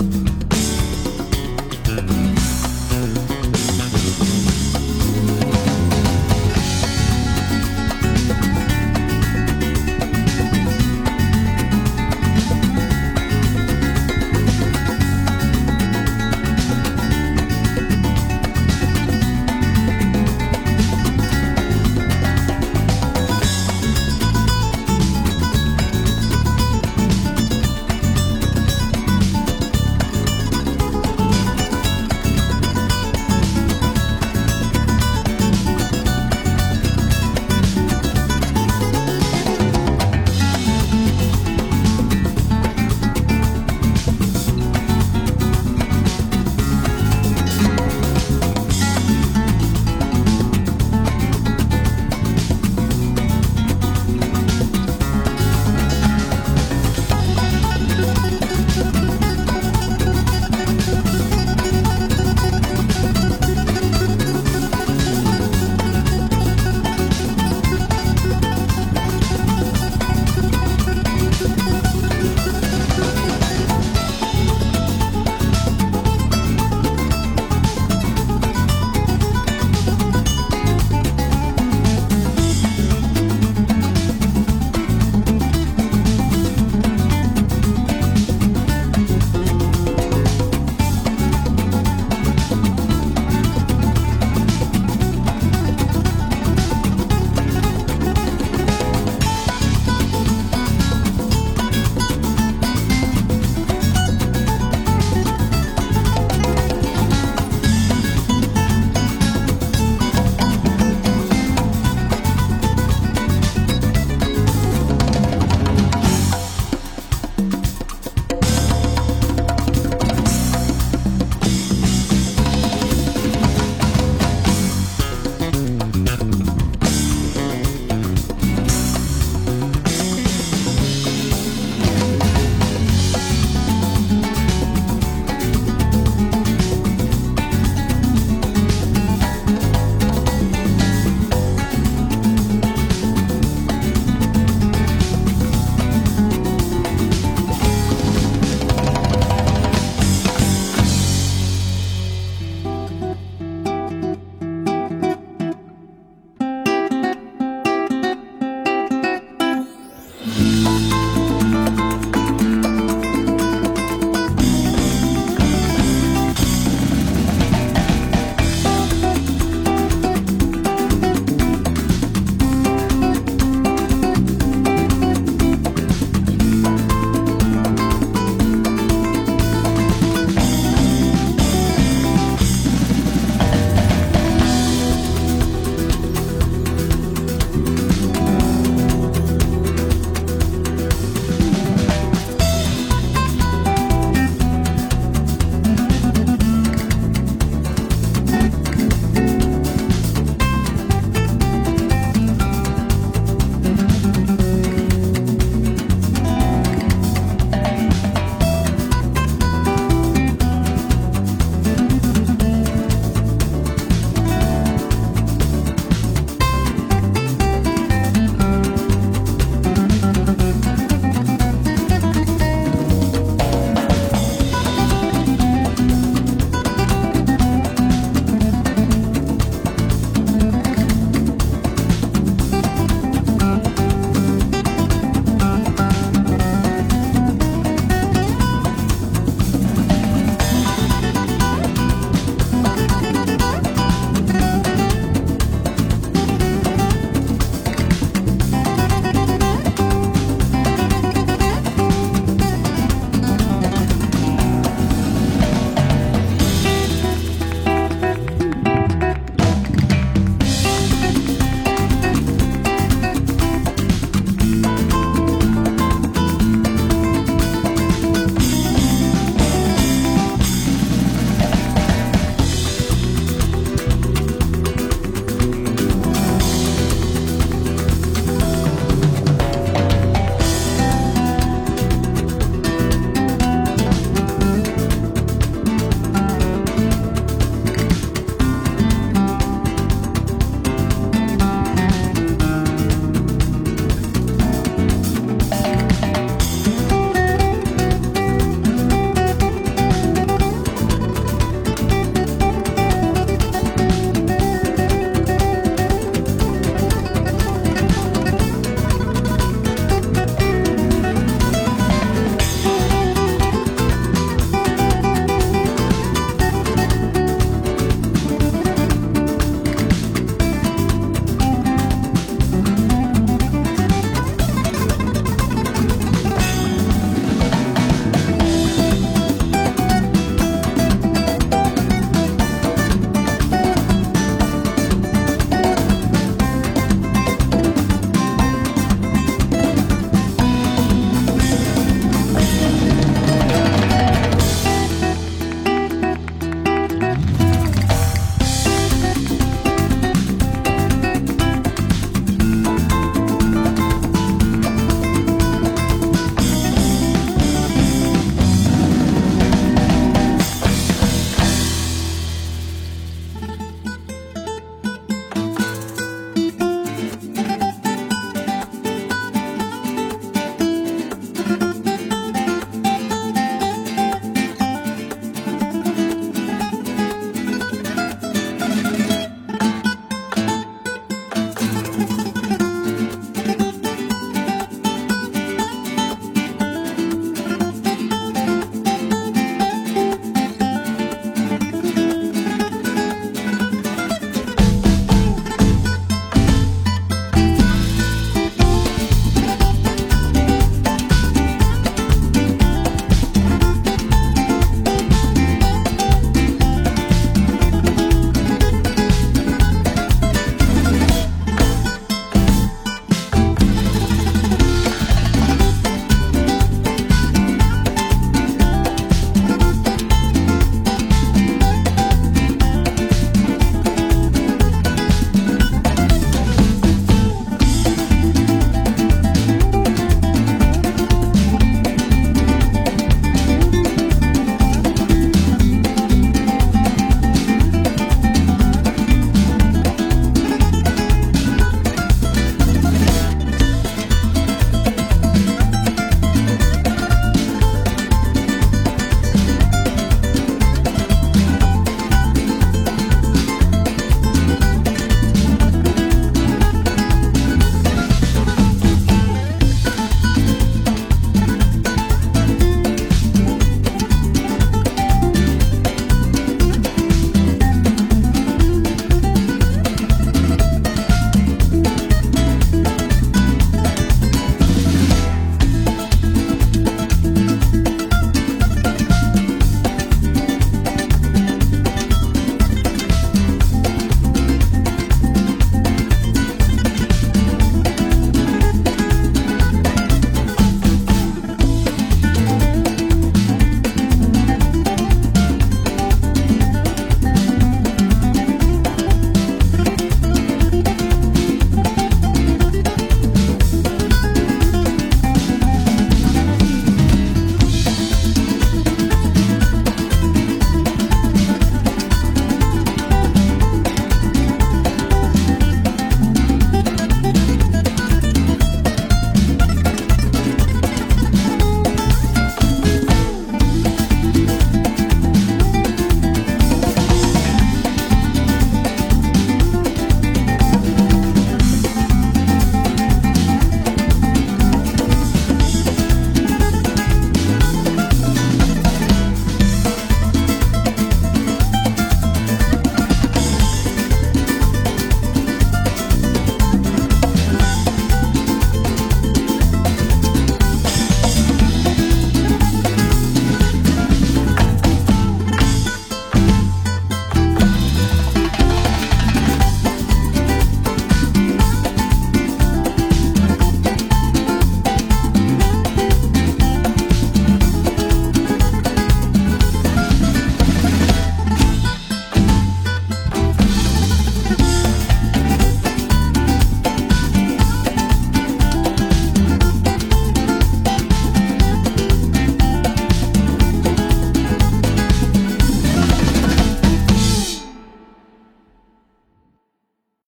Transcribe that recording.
you